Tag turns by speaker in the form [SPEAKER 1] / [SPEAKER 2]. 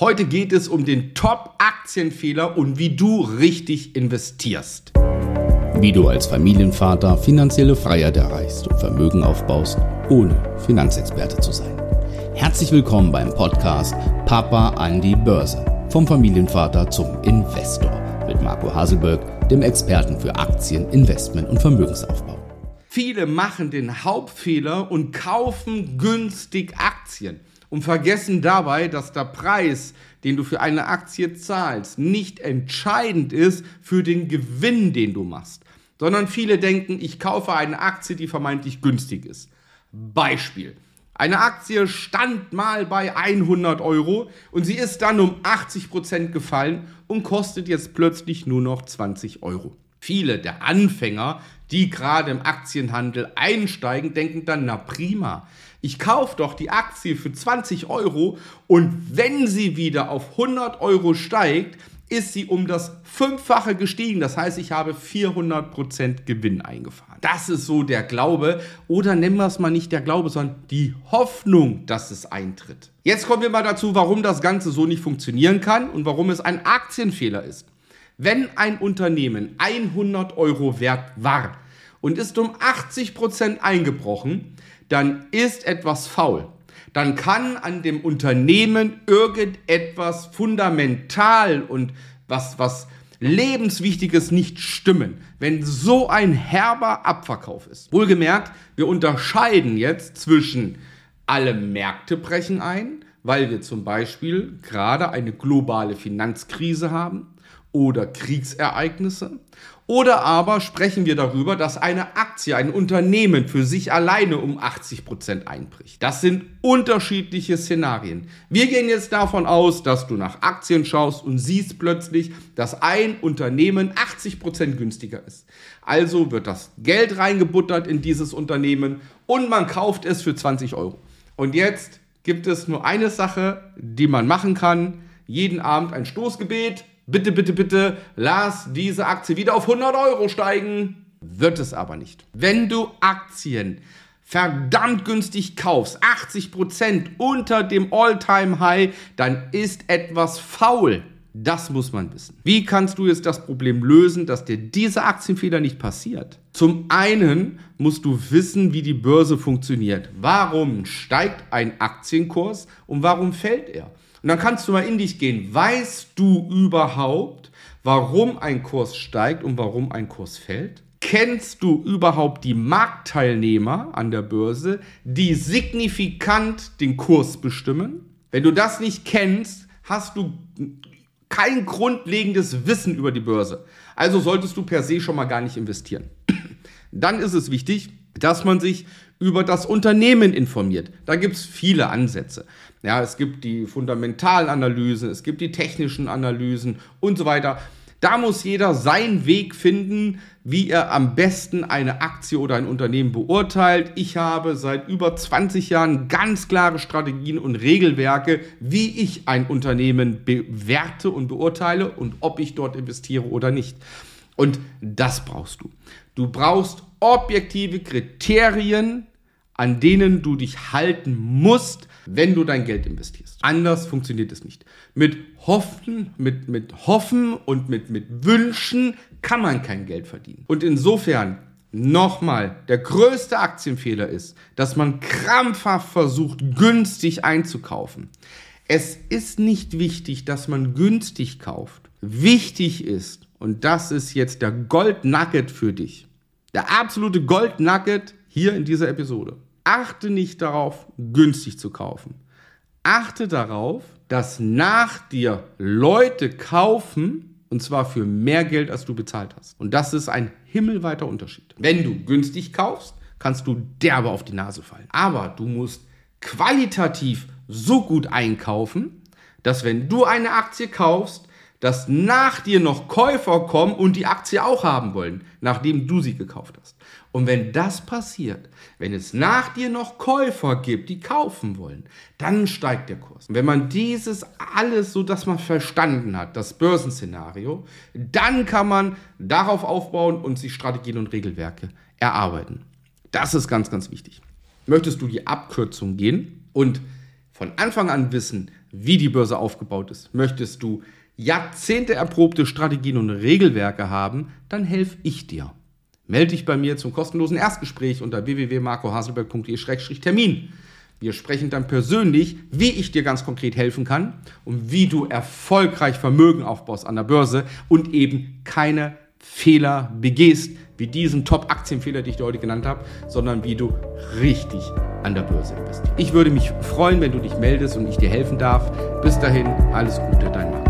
[SPEAKER 1] Heute geht es um den Top-Aktienfehler und wie du richtig investierst.
[SPEAKER 2] Wie du als Familienvater finanzielle Freiheit erreichst und Vermögen aufbaust, ohne Finanzexperte zu sein. Herzlich willkommen beim Podcast Papa an die Börse. Vom Familienvater zum Investor mit Marco Haselberg, dem Experten für Aktien, Investment und Vermögensaufbau.
[SPEAKER 1] Viele machen den Hauptfehler und kaufen günstig Aktien und vergessen dabei, dass der Preis, den du für eine Aktie zahlst, nicht entscheidend ist für den Gewinn, den du machst, sondern viele denken, ich kaufe eine Aktie, die vermeintlich günstig ist. Beispiel. Eine Aktie stand mal bei 100 Euro und sie ist dann um 80 Prozent gefallen und kostet jetzt plötzlich nur noch 20 Euro. Viele der Anfänger, die gerade im Aktienhandel einsteigen, denken dann, na prima, ich kaufe doch die Aktie für 20 Euro und wenn sie wieder auf 100 Euro steigt, ist sie um das Fünffache gestiegen. Das heißt, ich habe 400% Gewinn eingefahren. Das ist so der Glaube. Oder nennen wir es mal nicht der Glaube, sondern die Hoffnung, dass es eintritt. Jetzt kommen wir mal dazu, warum das Ganze so nicht funktionieren kann und warum es ein Aktienfehler ist. Wenn ein Unternehmen 100 Euro wert war und ist um 80% eingebrochen, dann ist etwas faul. Dann kann an dem Unternehmen irgendetwas fundamental und was, was lebenswichtiges nicht stimmen, wenn so ein herber Abverkauf ist. Wohlgemerkt, wir unterscheiden jetzt zwischen alle Märkte brechen ein, weil wir zum Beispiel gerade eine globale Finanzkrise haben oder Kriegsereignisse oder aber sprechen wir darüber, dass eine Aktie, ein Unternehmen für sich alleine um 80 Prozent einbricht. Das sind unterschiedliche Szenarien. Wir gehen jetzt davon aus, dass du nach Aktien schaust und siehst plötzlich, dass ein Unternehmen 80 Prozent günstiger ist. Also wird das Geld reingebuttert in dieses Unternehmen und man kauft es für 20 Euro. Und jetzt gibt es nur eine Sache, die man machen kann. Jeden Abend ein Stoßgebet bitte, bitte, bitte, lass diese Aktie wieder auf 100 Euro steigen. Wird es aber nicht. Wenn du Aktien verdammt günstig kaufst, 80% unter dem All-Time-High, dann ist etwas faul. Das muss man wissen. Wie kannst du jetzt das Problem lösen, dass dir dieser Aktienfehler nicht passiert? Zum einen musst du wissen, wie die Börse funktioniert. Warum steigt ein Aktienkurs und warum fällt er? Und dann kannst du mal in dich gehen. Weißt du überhaupt, warum ein Kurs steigt und warum ein Kurs fällt? Kennst du überhaupt die Marktteilnehmer an der Börse, die signifikant den Kurs bestimmen? Wenn du das nicht kennst, hast du kein grundlegendes Wissen über die Börse. Also solltest du per se schon mal gar nicht investieren. Dann ist es wichtig, dass man sich über das Unternehmen informiert. Da gibt es viele Ansätze. Ja, es gibt die fundamentalen Analysen, es gibt die technischen Analysen und so weiter. Da muss jeder seinen Weg finden, wie er am besten eine Aktie oder ein Unternehmen beurteilt. Ich habe seit über 20 Jahren ganz klare Strategien und Regelwerke, wie ich ein Unternehmen bewerte und beurteile und ob ich dort investiere oder nicht. Und das brauchst du. Du brauchst objektive Kriterien, an denen du dich halten musst, wenn du dein Geld investierst. Anders funktioniert es nicht. Mit Hoffen, mit, mit Hoffen und mit, mit Wünschen kann man kein Geld verdienen. Und insofern nochmal, der größte Aktienfehler ist, dass man krampfhaft versucht, günstig einzukaufen. Es ist nicht wichtig, dass man günstig kauft. Wichtig ist, und das ist jetzt der Gold Nugget für dich, der absolute Gold Nugget hier in dieser Episode. Achte nicht darauf, günstig zu kaufen. Achte darauf, dass nach dir Leute kaufen, und zwar für mehr Geld, als du bezahlt hast. Und das ist ein himmelweiter Unterschied. Wenn du günstig kaufst, kannst du derbe auf die Nase fallen. Aber du musst qualitativ so gut einkaufen, dass wenn du eine Aktie kaufst, dass nach dir noch Käufer kommen und die Aktie auch haben wollen, nachdem du sie gekauft hast. Und wenn das passiert, wenn es nach dir noch Käufer gibt, die kaufen wollen, dann steigt der Kurs. Und wenn man dieses alles so, dass man verstanden hat, das Börsenszenario, dann kann man darauf aufbauen und sich Strategien und Regelwerke erarbeiten. Das ist ganz, ganz wichtig. Möchtest du die Abkürzung gehen und von Anfang an wissen, wie die Börse aufgebaut ist. Möchtest du Jahrzehnte erprobte Strategien und Regelwerke haben, dann helfe ich dir. Melde dich bei mir zum kostenlosen Erstgespräch unter www.marcohaselberg.de-termin. Wir sprechen dann persönlich, wie ich dir ganz konkret helfen kann und wie du erfolgreich Vermögen aufbaust an der Börse und eben keine Fehler begehst, wie diesen Top-Aktienfehler, den ich dir heute genannt habe, sondern wie du richtig an der Börse investierst. Ich würde mich freuen, wenn du dich meldest und ich dir helfen darf. Bis dahin, alles Gute, dein Mann.